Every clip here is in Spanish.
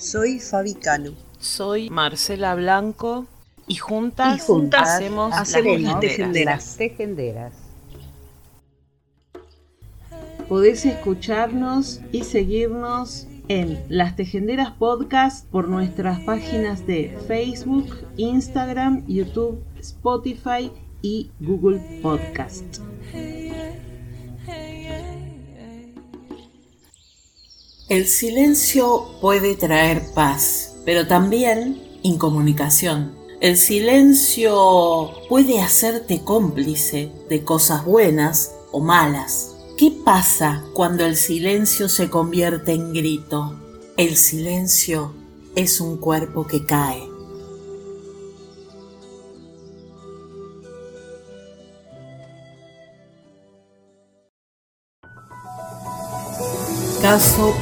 soy Fabi Cano. Soy Marcela Blanco y juntas, y juntas hacemos, hacemos las, tejenderas. las tejenderas. Podés escucharnos y seguirnos en Las Tejenderas Podcast por nuestras páginas de Facebook, Instagram, YouTube, Spotify y Google Podcast. El silencio puede traer paz, pero también incomunicación. El silencio puede hacerte cómplice de cosas buenas o malas. ¿Qué pasa cuando el silencio se convierte en grito? El silencio es un cuerpo que cae.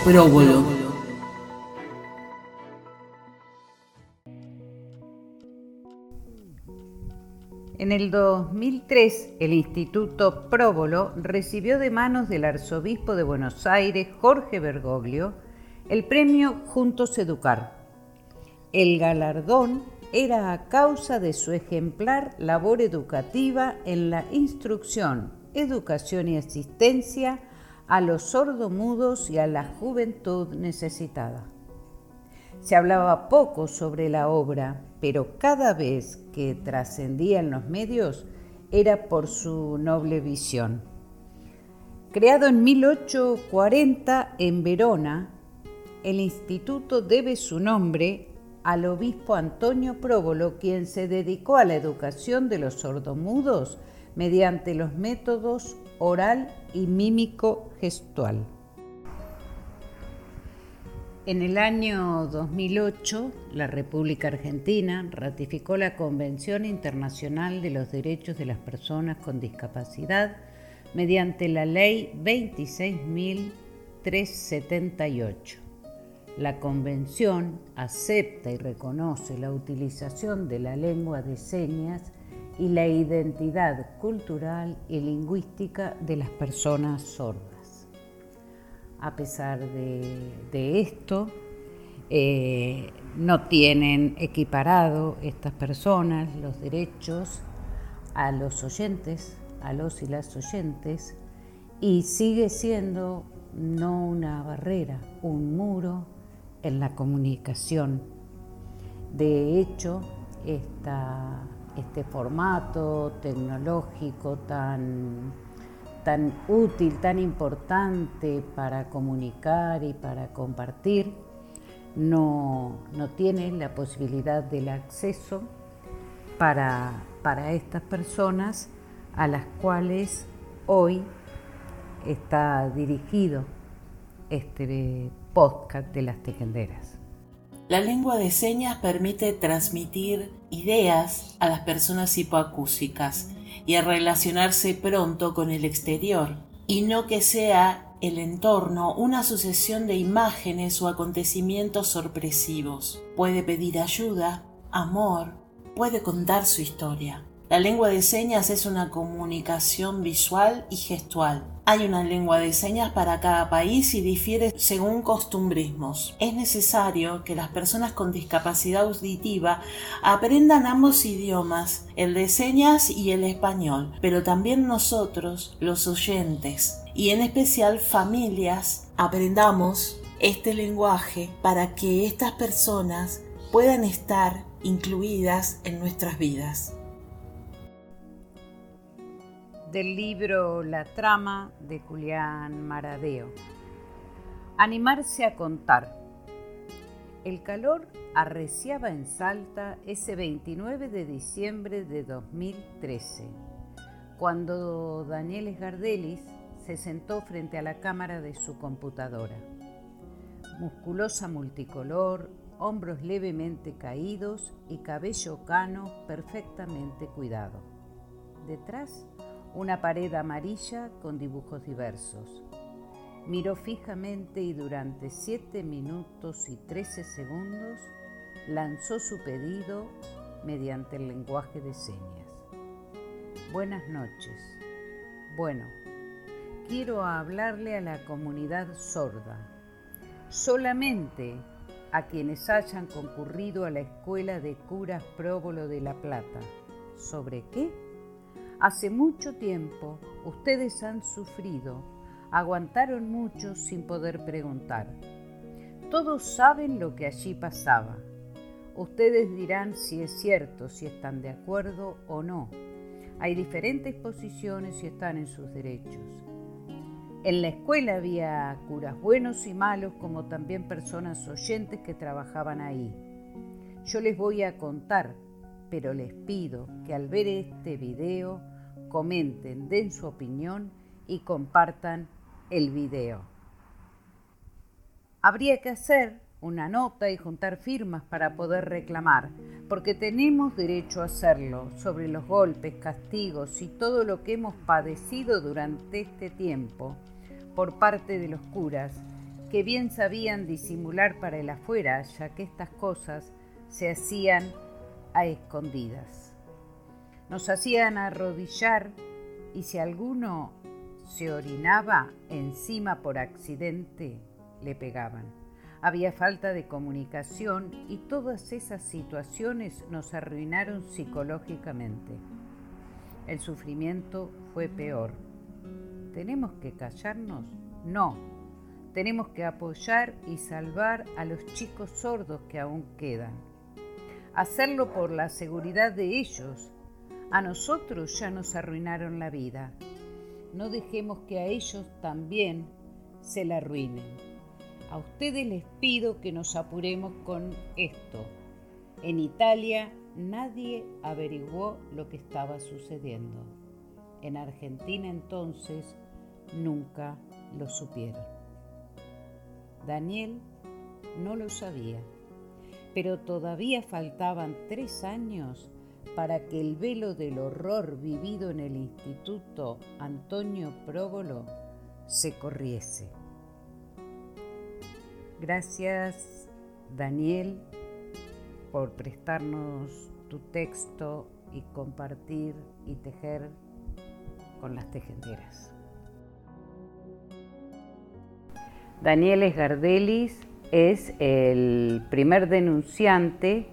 Próbolo. En el 2003, el Instituto Próbolo recibió de manos del arzobispo de Buenos Aires, Jorge Bergoglio, el premio Juntos Educar. El galardón era a causa de su ejemplar labor educativa en la instrucción, educación y asistencia a los sordomudos y a la juventud necesitada. Se hablaba poco sobre la obra, pero cada vez que trascendía en los medios era por su noble visión. Creado en 1840 en Verona, el instituto debe su nombre al obispo Antonio Próbolo, quien se dedicó a la educación de los sordomudos mediante los métodos oral y mímico gestual. En el año 2008, la República Argentina ratificó la Convención Internacional de los Derechos de las Personas con Discapacidad mediante la Ley 26.378. La Convención acepta y reconoce la utilización de la lengua de señas y la identidad cultural y lingüística de las personas sordas. A pesar de, esto, eh, no tienen equiparado estas personas los derechos a los oyentes, a los y las oyentes, y sigue siendo no una barrera, un muro en la comunicación. De hecho, esta este formato tecnológico tan, tan útil, tan importante para comunicar y para compartir, no, no tiene la posibilidad del acceso para, para estas personas a las cuales hoy está dirigido este podcast de las tejenderas. La lengua de señas permite transmitir ideas a las personas hipoacúsicas y a relacionarse pronto con el exterior, y no que sea el entorno una sucesión de imágenes o acontecimientos sorpresivos. Puede pedir ayuda, amor, puede contar su historia. La lengua de señas es una comunicación visual y gestual. Hay una lengua de señas para cada país y difiere según costumbrismos. Es necesario que las personas con discapacidad auditiva aprendan ambos idiomas, el de señas y el español, pero también nosotros, los oyentes, y en especial familias, aprendamos este lenguaje para que estas personas puedan estar incluidas en nuestras vidas del libro La trama de Julián Maradeo. Animarse a contar. El calor arreciaba en Salta ese 29 de diciembre de 2013, cuando Daniel Gardelis se sentó frente a la cámara de su computadora. Musculosa multicolor, hombros levemente caídos y cabello cano perfectamente cuidado. Detrás, una pared amarilla con dibujos diversos. Miró fijamente y durante siete minutos y trece segundos lanzó su pedido mediante el lenguaje de señas. Buenas noches. Bueno, quiero hablarle a la comunidad sorda. Solamente a quienes hayan concurrido a la Escuela de Curas Próbolo de La Plata. ¿Sobre qué? Hace mucho tiempo ustedes han sufrido, aguantaron mucho sin poder preguntar. Todos saben lo que allí pasaba. Ustedes dirán si es cierto, si están de acuerdo o no. Hay diferentes posiciones y están en sus derechos. En la escuela había curas buenos y malos, como también personas oyentes que trabajaban ahí. Yo les voy a contar, pero les pido que al ver este video comenten, den su opinión y compartan el video. Habría que hacer una nota y juntar firmas para poder reclamar, porque tenemos derecho a hacerlo sobre los golpes, castigos y todo lo que hemos padecido durante este tiempo por parte de los curas, que bien sabían disimular para el afuera, ya que estas cosas se hacían a escondidas. Nos hacían arrodillar y si alguno se orinaba encima por accidente, le pegaban. Había falta de comunicación y todas esas situaciones nos arruinaron psicológicamente. El sufrimiento fue peor ¿Tenemos que callarnos? No. Tenemos que apoyar y salvar a los chicos sordos que aún quedan. Hacerlo por la seguridad de ellos. A nosotros ya nos arruinaron la vida. No dejemos que a ellos también se la arruinen. A ustedes les pido que nos apuremos con esto. En Italia nadie averiguó lo que estaba sucediendo. En Argentina entonces nunca lo supieron. Daniel no lo sabía, pero todavía faltaban tres años para que el velo del horror vivido en el Instituto Antonio Próbolo se corriese. Gracias, Daniel, por prestarnos tu texto y compartir y tejer con las tejenderas. Daniel Esgardelis es el primer denunciante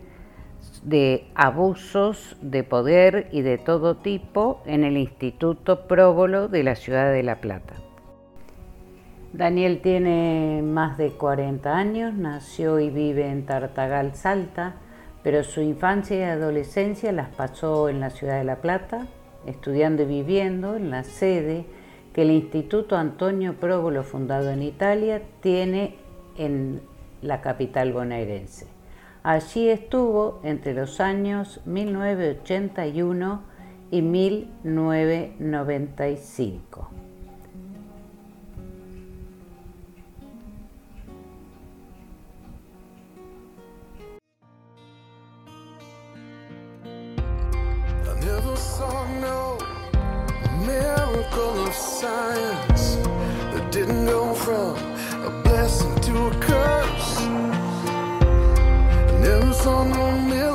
de abusos de poder y de todo tipo en el Instituto Próbolo de la ciudad de La Plata. Daniel tiene más de 40 años, nació y vive en Tartagal, Salta, pero su infancia y adolescencia las pasó en la ciudad de La Plata, estudiando y viviendo en la sede que el Instituto Antonio Próbolo, fundado en Italia, tiene en la capital bonaerense. Allí estuvo entre los años 1981 y 1995. miracle of science Never saw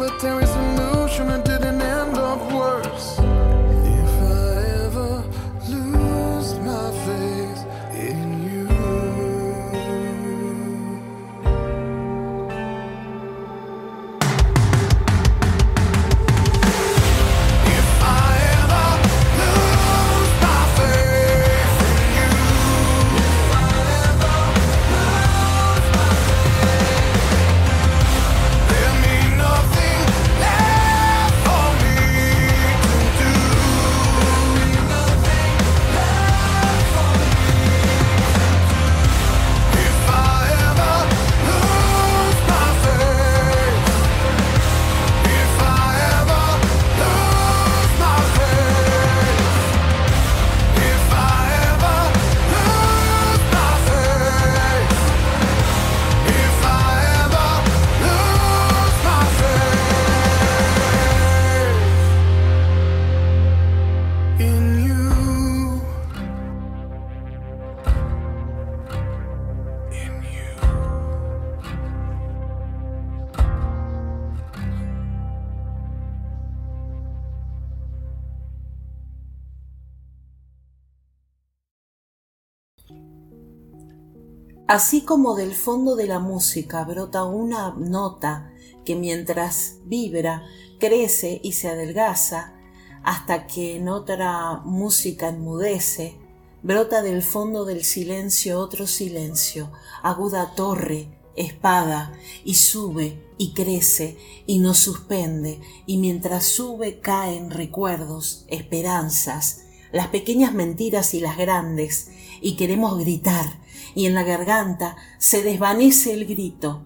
Así como del fondo de la música brota una nota que mientras vibra crece y se adelgaza hasta que en otra música enmudece, brota del fondo del silencio otro silencio, aguda torre, espada, y sube y crece y nos suspende, y mientras sube caen recuerdos, esperanzas, las pequeñas mentiras y las grandes, y queremos gritar, y en la garganta se desvanece el grito.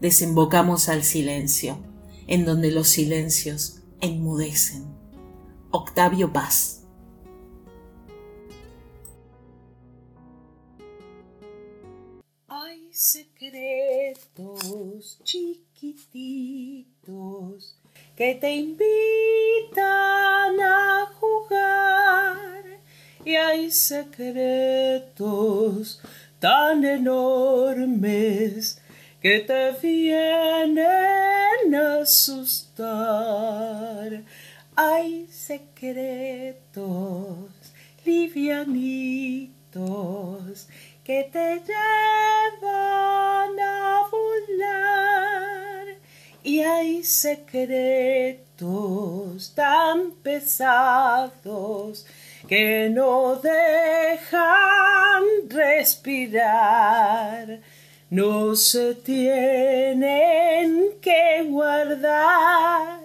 Desembocamos al silencio, en donde los silencios enmudecen. Octavio Paz. Hay secretos chiquititos que te invitan a jugar y hay secretos tan enormes que te vienen a asustar. Hay secretos livianitos que te llevan a volar y hay secretos tan pesados que no dejan respirar, no se tienen que guardar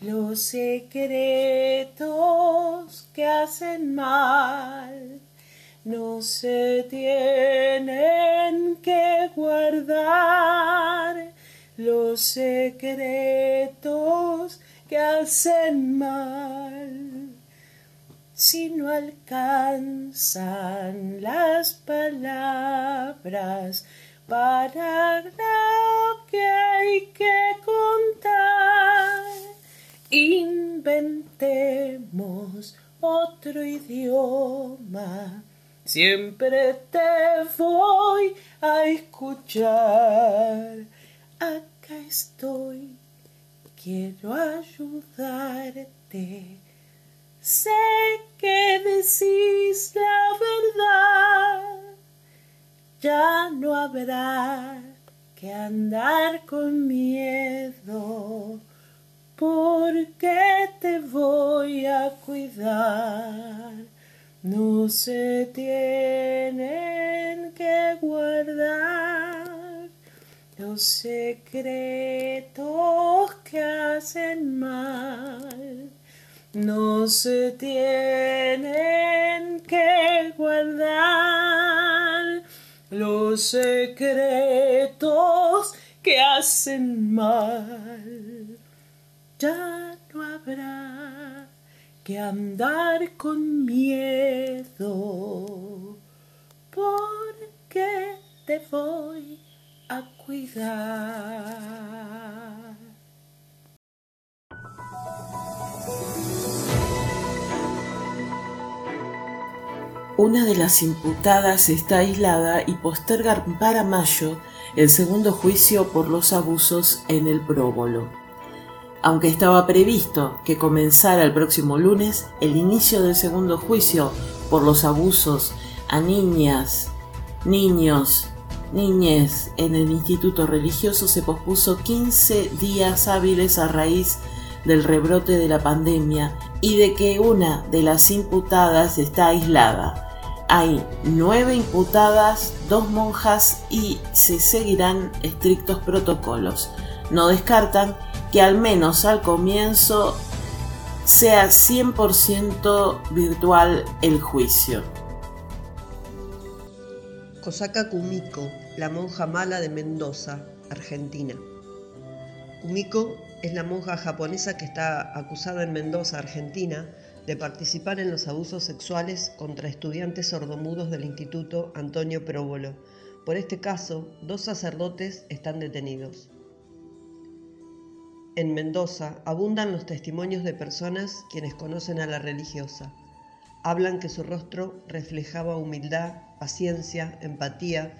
los secretos que hacen mal. No se tienen que guardar los secretos que hacen mal si no alcanzan las palabras para lo que hay que contar. Inventemos otro idioma. Siempre te voy a escuchar. Acá estoy, quiero ayudarte Sé que decís la verdad, ya no habrá que andar con miedo, porque te voy a cuidar. No se tienen que guardar los secretos que hacen mal no se tienen que guardar los secretos que hacen mal. Ya no habrá que andar con miedo porque te voy a cuidar. Una de las imputadas está aislada y posterga para mayo el segundo juicio por los abusos en el próbolo. Aunque estaba previsto que comenzara el próximo lunes, el inicio del segundo juicio por los abusos a niñas, niños, niñez en el instituto religioso se pospuso 15 días hábiles a raíz del rebrote de la pandemia y de que una de las imputadas está aislada hay nueve imputadas, dos monjas y se seguirán estrictos protocolos. No descartan que al menos al comienzo sea 100% virtual el juicio. Kosaka Kumiko, la monja mala de Mendoza, Argentina. Kumiko es la monja japonesa que está acusada en Mendoza, Argentina, de participar en los abusos sexuales contra estudiantes sordomudos del Instituto Antonio Próbolo. Por este caso, dos sacerdotes están detenidos. En Mendoza abundan los testimonios de personas quienes conocen a la religiosa. Hablan que su rostro reflejaba humildad, paciencia, empatía,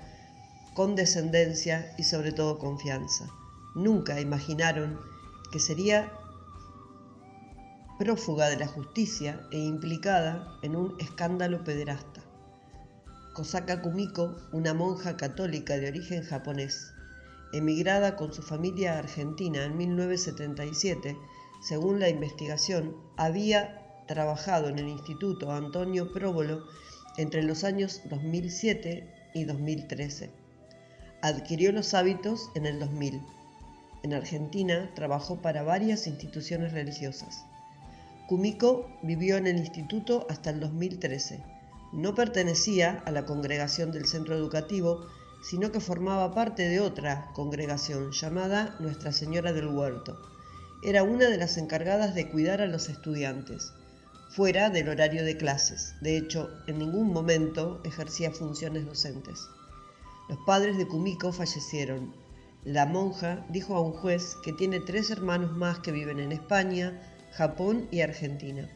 condescendencia y sobre todo confianza. Nunca imaginaron que sería prófuga de la justicia e implicada en un escándalo pederasta. Kosaka Kumiko, una monja católica de origen japonés, emigrada con su familia a Argentina en 1977, según la investigación, había trabajado en el Instituto Antonio Próbolo entre los años 2007 y 2013. Adquirió los hábitos en el 2000. En Argentina trabajó para varias instituciones religiosas. Kumiko vivió en el instituto hasta el 2013. No pertenecía a la congregación del centro educativo, sino que formaba parte de otra congregación llamada Nuestra Señora del Huerto. Era una de las encargadas de cuidar a los estudiantes, fuera del horario de clases. De hecho, en ningún momento ejercía funciones docentes. Los padres de Kumiko fallecieron. La monja dijo a un juez que tiene tres hermanos más que viven en España, Japón y Argentina.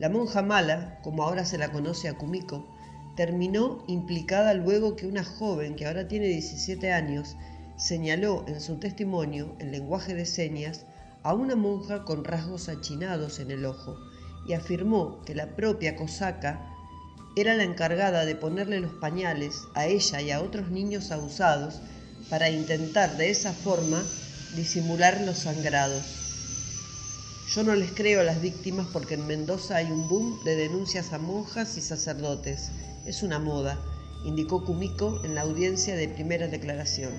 La monja mala, como ahora se la conoce a Kumiko, terminó implicada luego que una joven que ahora tiene 17 años señaló en su testimonio, en lenguaje de señas, a una monja con rasgos achinados en el ojo y afirmó que la propia cosaca era la encargada de ponerle los pañales a ella y a otros niños abusados para intentar de esa forma disimular los sangrados. Yo no les creo a las víctimas porque en Mendoza hay un boom de denuncias a monjas y sacerdotes. Es una moda, indicó Kumiko en la audiencia de primera declaración.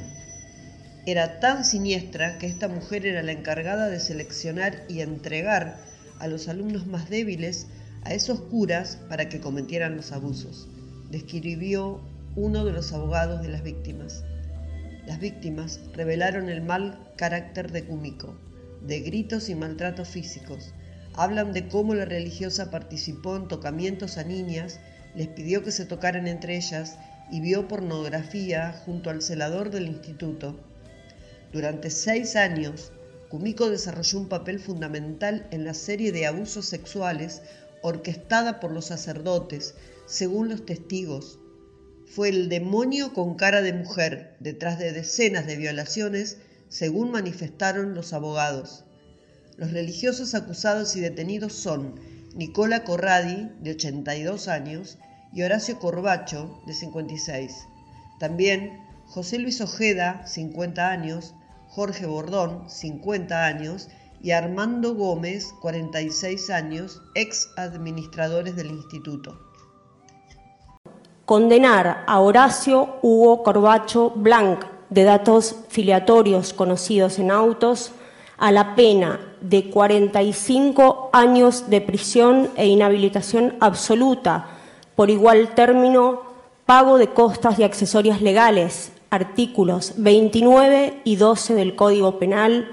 Era tan siniestra que esta mujer era la encargada de seleccionar y entregar a los alumnos más débiles a esos curas para que cometieran los abusos, describió uno de los abogados de las víctimas. Las víctimas revelaron el mal carácter de Kumiko de gritos y maltratos físicos. Hablan de cómo la religiosa participó en tocamientos a niñas, les pidió que se tocaran entre ellas y vio pornografía junto al celador del instituto. Durante seis años, Kumiko desarrolló un papel fundamental en la serie de abusos sexuales orquestada por los sacerdotes, según los testigos. Fue el demonio con cara de mujer detrás de decenas de violaciones según manifestaron los abogados. Los religiosos acusados y detenidos son Nicola Corradi, de 82 años, y Horacio Corbacho, de 56. También José Luis Ojeda, 50 años, Jorge Bordón, 50 años, y Armando Gómez, 46 años, ex administradores del instituto. Condenar a Horacio Hugo Corbacho Blanc, de datos filiatorios conocidos en autos a la pena de 45 años de prisión e inhabilitación absoluta por igual término, pago de costas y accesorias legales, artículos 29 y 12 del Código Penal,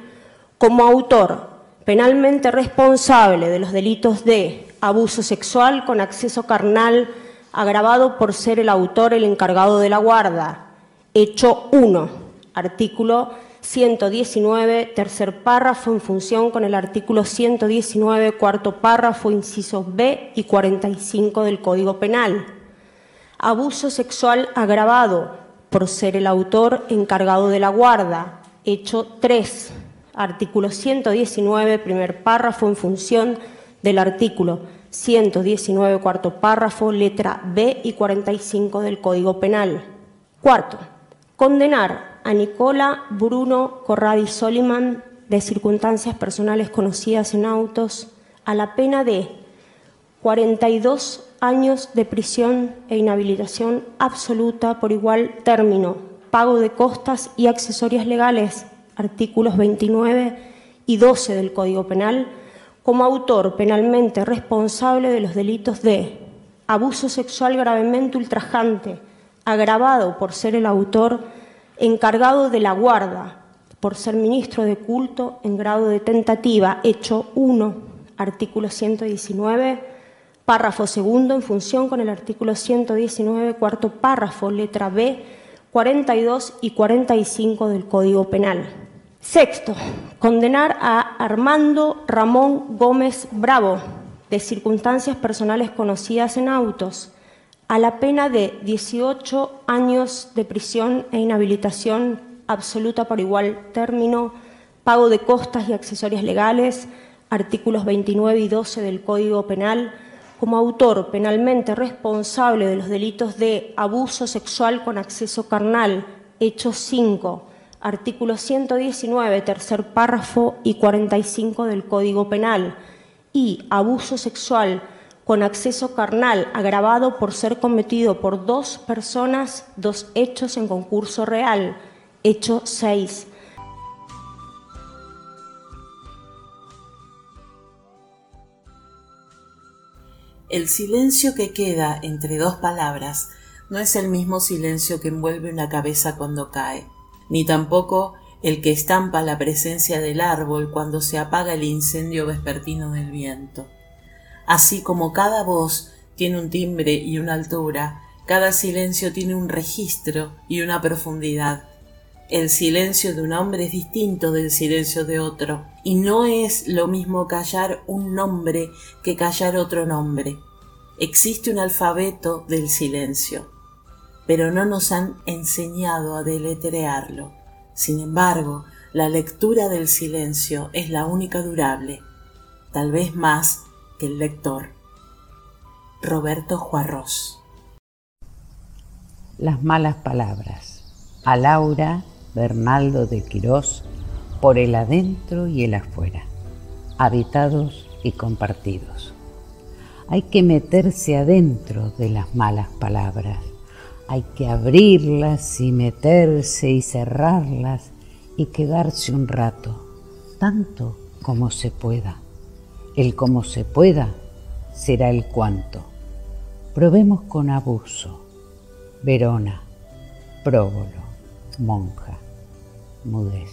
como autor penalmente responsable de los delitos de abuso sexual con acceso carnal agravado por ser el autor el encargado de la guarda, Hecho 1, artículo 119, tercer párrafo, en función con el artículo 119, cuarto párrafo, inciso B y 45 del Código Penal. Abuso sexual agravado por ser el autor encargado de la guarda. Hecho 3, artículo 119, primer párrafo, en función del artículo 119, cuarto párrafo, letra B y 45 del Código Penal. Cuarto, Condenar a Nicola Bruno Corradi Soliman, de circunstancias personales conocidas en autos, a la pena de 42 años de prisión e inhabilitación absoluta por igual término, pago de costas y accesorias legales, artículos 29 y 12 del Código Penal, como autor penalmente responsable de los delitos de abuso sexual gravemente ultrajante, agravado por ser el autor encargado de la guarda, por ser ministro de culto en grado de tentativa, hecho 1, artículo 119, párrafo segundo, en función con el artículo 119, cuarto párrafo, letra B, 42 y 45 del Código Penal. Sexto, condenar a Armando Ramón Gómez Bravo, de circunstancias personales conocidas en autos, a la pena de 18 años de prisión e inhabilitación absoluta por igual término, pago de costas y accesorias legales, artículos 29 y 12 del Código Penal, como autor penalmente responsable de los delitos de abuso sexual con acceso carnal, hecho 5, artículo 119, tercer párrafo y 45 del Código Penal, y abuso sexual con acceso carnal agravado por ser cometido por dos personas, dos hechos en concurso real, hecho 6. El silencio que queda entre dos palabras no es el mismo silencio que envuelve una cabeza cuando cae, ni tampoco el que estampa la presencia del árbol cuando se apaga el incendio vespertino del viento. Así como cada voz tiene un timbre y una altura, cada silencio tiene un registro y una profundidad. El silencio de un hombre es distinto del silencio de otro, y no es lo mismo callar un nombre que callar otro nombre. Existe un alfabeto del silencio, pero no nos han enseñado a deletrearlo. Sin embargo, la lectura del silencio es la única durable, tal vez más que el lector. Roberto Juarros. Las malas palabras. A Laura Bernaldo de Quirós por el adentro y el afuera, habitados y compartidos. Hay que meterse adentro de las malas palabras, hay que abrirlas y meterse y cerrarlas y quedarse un rato, tanto como se pueda. El como se pueda será el cuanto. Probemos con abuso. Verona, próbolo, monja, mudez.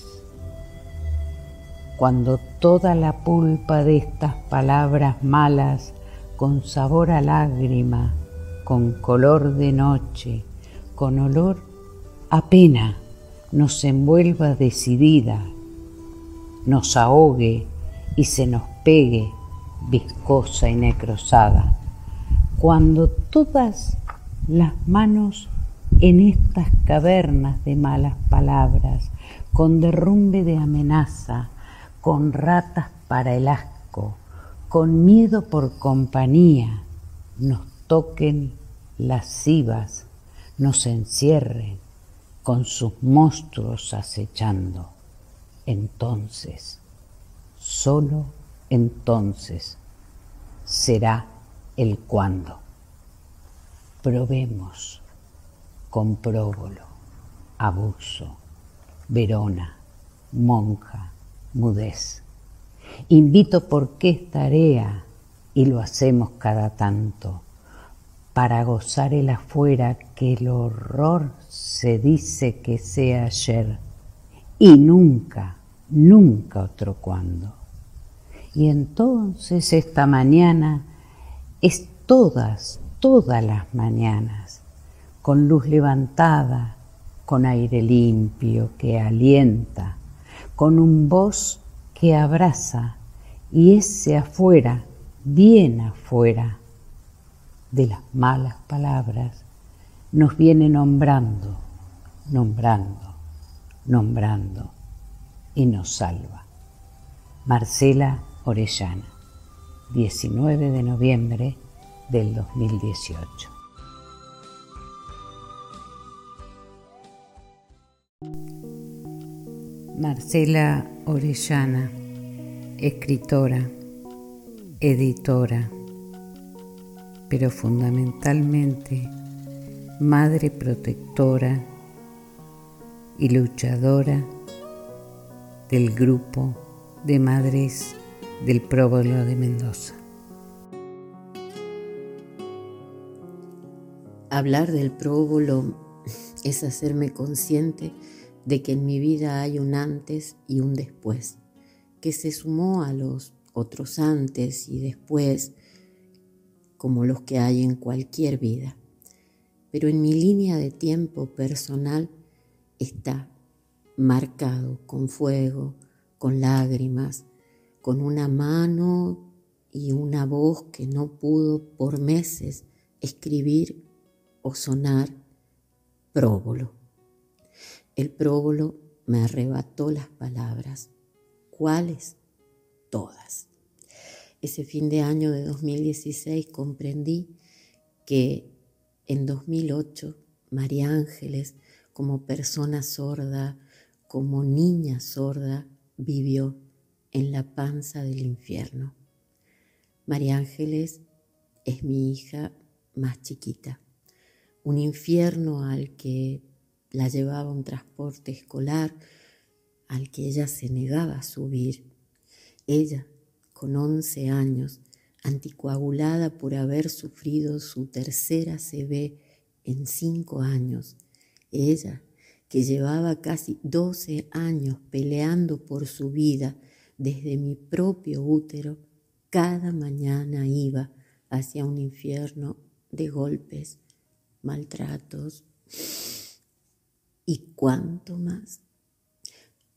Cuando toda la pulpa de estas palabras malas, con sabor a lágrima, con color de noche, con olor a pena, nos envuelva decidida, nos ahogue y se nos pegue viscosa y necrosada, cuando todas las manos en estas cavernas de malas palabras, con derrumbe de amenaza, con ratas para el asco, con miedo por compañía, nos toquen lascivas, nos encierren con sus monstruos acechando. Entonces, solo entonces será el cuándo. Probemos con próbolo, abuso, Verona, monja, mudez. Invito porque es tarea y lo hacemos cada tanto para gozar el afuera que el horror se dice que sea ayer y nunca, nunca otro cuando. Y entonces esta mañana es todas, todas las mañanas, con luz levantada, con aire limpio que alienta, con un voz que abraza y ese afuera, bien afuera de las malas palabras, nos viene nombrando, nombrando, nombrando y nos salva. Marcela Orellana, 19 de noviembre del 2018. Marcela Orellana, escritora, editora, pero fundamentalmente madre protectora y luchadora del grupo de madres del próbolo de Mendoza. Hablar del próbolo es hacerme consciente de que en mi vida hay un antes y un después, que se sumó a los otros antes y después, como los que hay en cualquier vida. Pero en mi línea de tiempo personal está marcado con fuego, con lágrimas, con una mano y una voz que no pudo por meses escribir o sonar próbolo. El próbolo me arrebató las palabras. ¿Cuáles? Todas. Ese fin de año de 2016 comprendí que en 2008 María Ángeles, como persona sorda, como niña sorda, vivió en la panza del infierno. María Ángeles es mi hija más chiquita, un infierno al que la llevaba un transporte escolar, al que ella se negaba a subir. Ella, con 11 años, anticoagulada por haber sufrido su tercera CB en cinco años, ella, que llevaba casi 12 años peleando por su vida desde mi propio útero, cada mañana iba hacia un infierno de golpes, maltratos y cuánto más.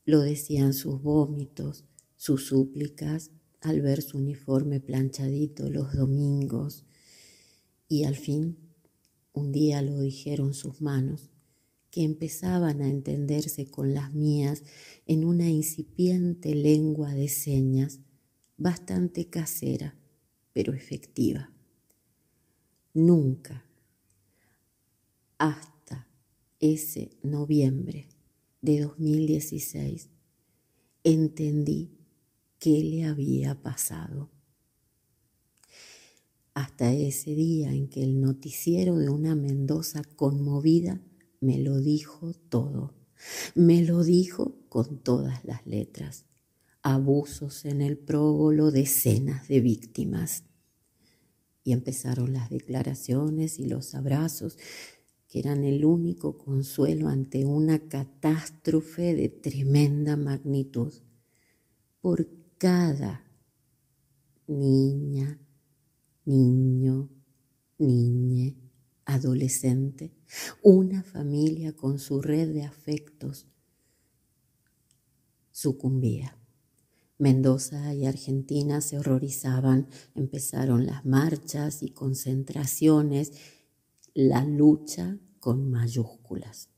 Lo decían sus vómitos, sus súplicas al ver su uniforme planchadito los domingos y al fin un día lo dijeron sus manos que empezaban a entenderse con las mías en una incipiente lengua de señas bastante casera, pero efectiva. Nunca, hasta ese noviembre de 2016, entendí qué le había pasado. Hasta ese día en que el noticiero de una Mendoza conmovida me lo dijo todo. Me lo dijo con todas las letras. Abusos en el próbolo, decenas de víctimas. Y empezaron las declaraciones y los abrazos, que eran el único consuelo ante una catástrofe de tremenda magnitud. Por cada niña, niño, niñe, adolescente, una familia con su red de afectos sucumbía. Mendoza y Argentina se horrorizaban, empezaron las marchas y concentraciones, la lucha con mayúsculas.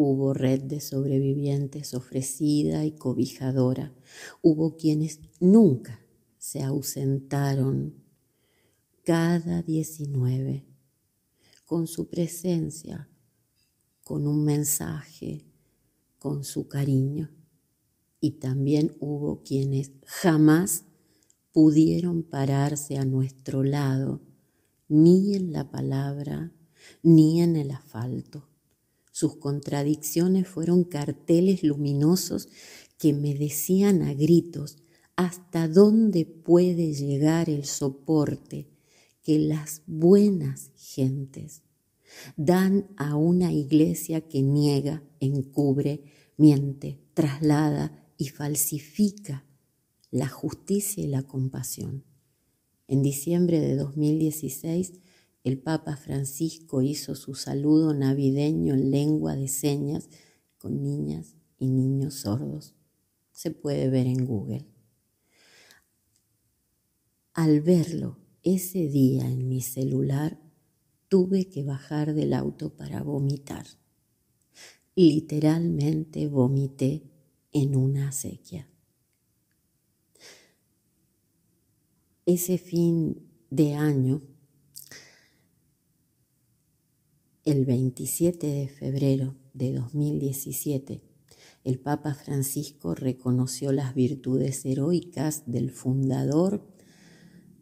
Hubo red de sobrevivientes ofrecida y cobijadora. Hubo quienes nunca se ausentaron cada 19 con su presencia, con un mensaje, con su cariño. Y también hubo quienes jamás pudieron pararse a nuestro lado, ni en la palabra, ni en el asfalto. Sus contradicciones fueron carteles luminosos que me decían a gritos hasta dónde puede llegar el soporte que las buenas gentes dan a una iglesia que niega, encubre, miente, traslada y falsifica la justicia y la compasión. En diciembre de 2016, el Papa Francisco hizo su saludo navideño en lengua de señas con niñas y niños sordos. Se puede ver en Google. Al verlo ese día en mi celular tuve que bajar del auto para vomitar. Literalmente vomité en una acequia. Ese fin de año, el 27 de febrero de 2017, el Papa Francisco reconoció las virtudes heroicas del fundador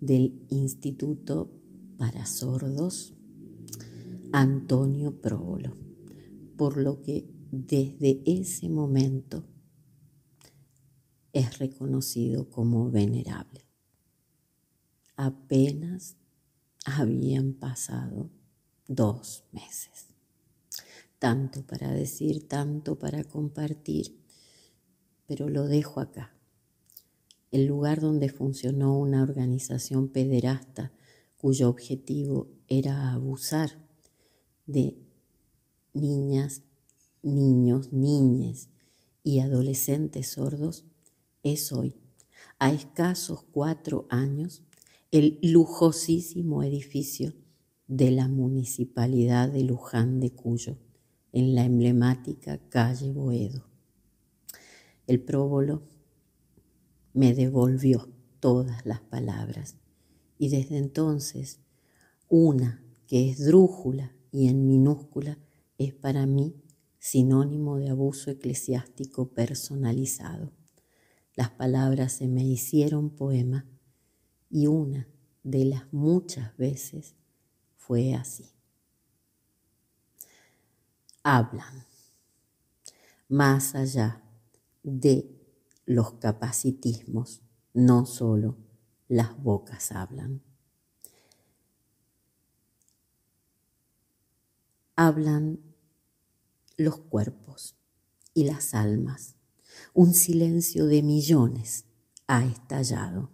del Instituto para Sordos, Antonio Próbolo, por lo que desde ese momento es reconocido como venerable. Apenas habían pasado dos meses. Tanto para decir, tanto para compartir, pero lo dejo acá el lugar donde funcionó una organización pederasta cuyo objetivo era abusar de niñas, niños, niñes y adolescentes sordos, es hoy, a escasos cuatro años, el lujosísimo edificio de la Municipalidad de Luján de Cuyo, en la emblemática calle Boedo. El próbolo me devolvió todas las palabras. Y desde entonces, una que es drújula y en minúscula es para mí sinónimo de abuso eclesiástico personalizado. Las palabras se me hicieron poema y una de las muchas veces fue así. Hablan más allá de los capacitismos, no solo las bocas hablan. Hablan los cuerpos y las almas. Un silencio de millones ha estallado.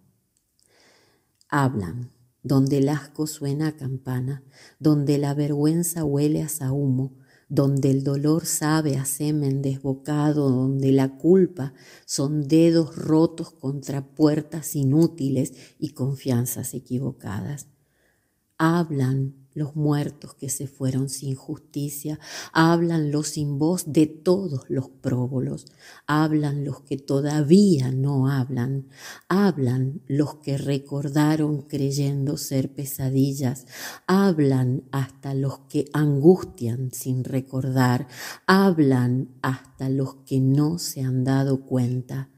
Hablan donde el asco suena a campana, donde la vergüenza huele a sahumo, donde el dolor sabe a semen desbocado, donde la culpa son dedos rotos contra puertas inútiles y confianzas equivocadas. Hablan los muertos que se fueron sin justicia, hablan los sin voz de todos los próbolos, hablan los que todavía no hablan, hablan los que recordaron creyendo ser pesadillas, hablan hasta los que angustian sin recordar, hablan hasta los que no se han dado cuenta.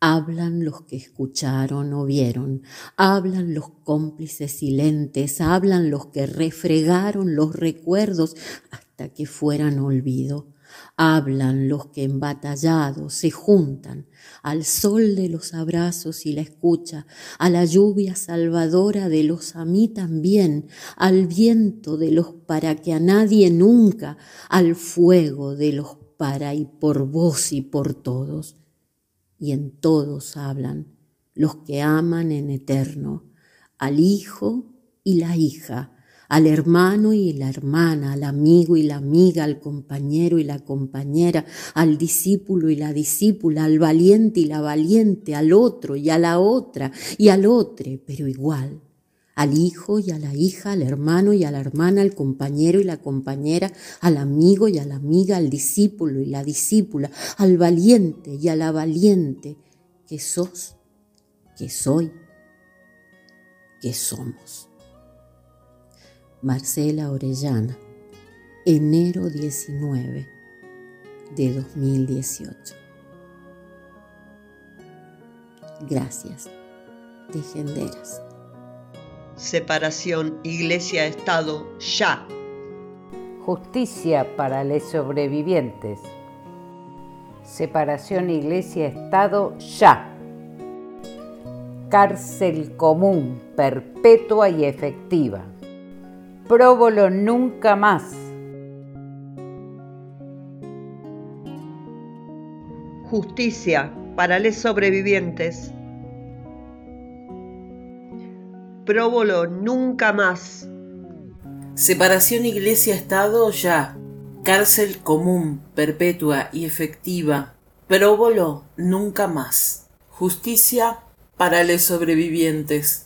Hablan los que escucharon o vieron, hablan los cómplices silentes, hablan los que refregaron los recuerdos hasta que fueran olvido. Hablan los que embatallados se juntan al sol de los abrazos y la escucha, a la lluvia salvadora de los a mí también, al viento de los para que a nadie nunca, al fuego de los para y por vos y por todos y en todos hablan los que aman en eterno, al hijo y la hija, al hermano y la hermana, al amigo y la amiga, al compañero y la compañera, al discípulo y la discípula, al valiente y la valiente, al otro y a la otra y al otro, pero igual al hijo y a la hija, al hermano y a la hermana, al compañero y la compañera, al amigo y a la amiga, al discípulo y la discípula, al valiente y a la valiente, que sos, que soy, que somos. Marcela Orellana, enero 19 de 2018. Gracias, tejenderas. Separación Iglesia-Estado ya. Justicia para los sobrevivientes. Separación Iglesia-Estado ya. Cárcel común, perpetua y efectiva. Próbolo nunca más. Justicia para los sobrevivientes próbolo nunca más. Separación Iglesia-Estado ya. Cárcel común, perpetua y efectiva. Próbolo nunca más. Justicia para los sobrevivientes.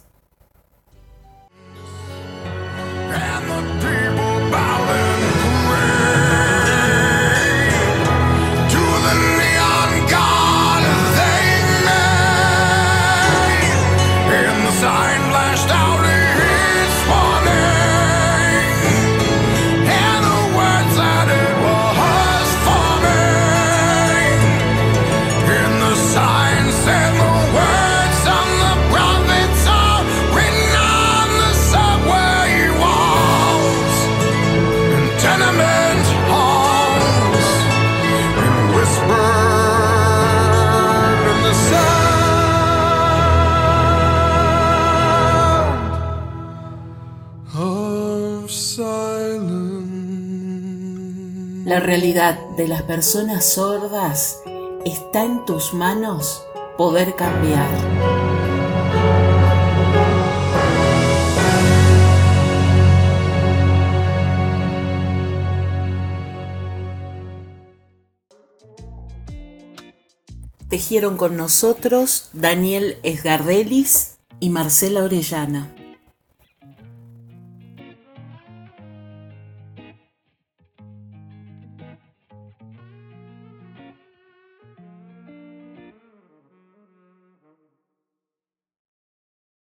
La realidad de las personas sordas está en tus manos poder cambiar. Tejieron con nosotros Daniel Esgardelis y Marcela Orellana.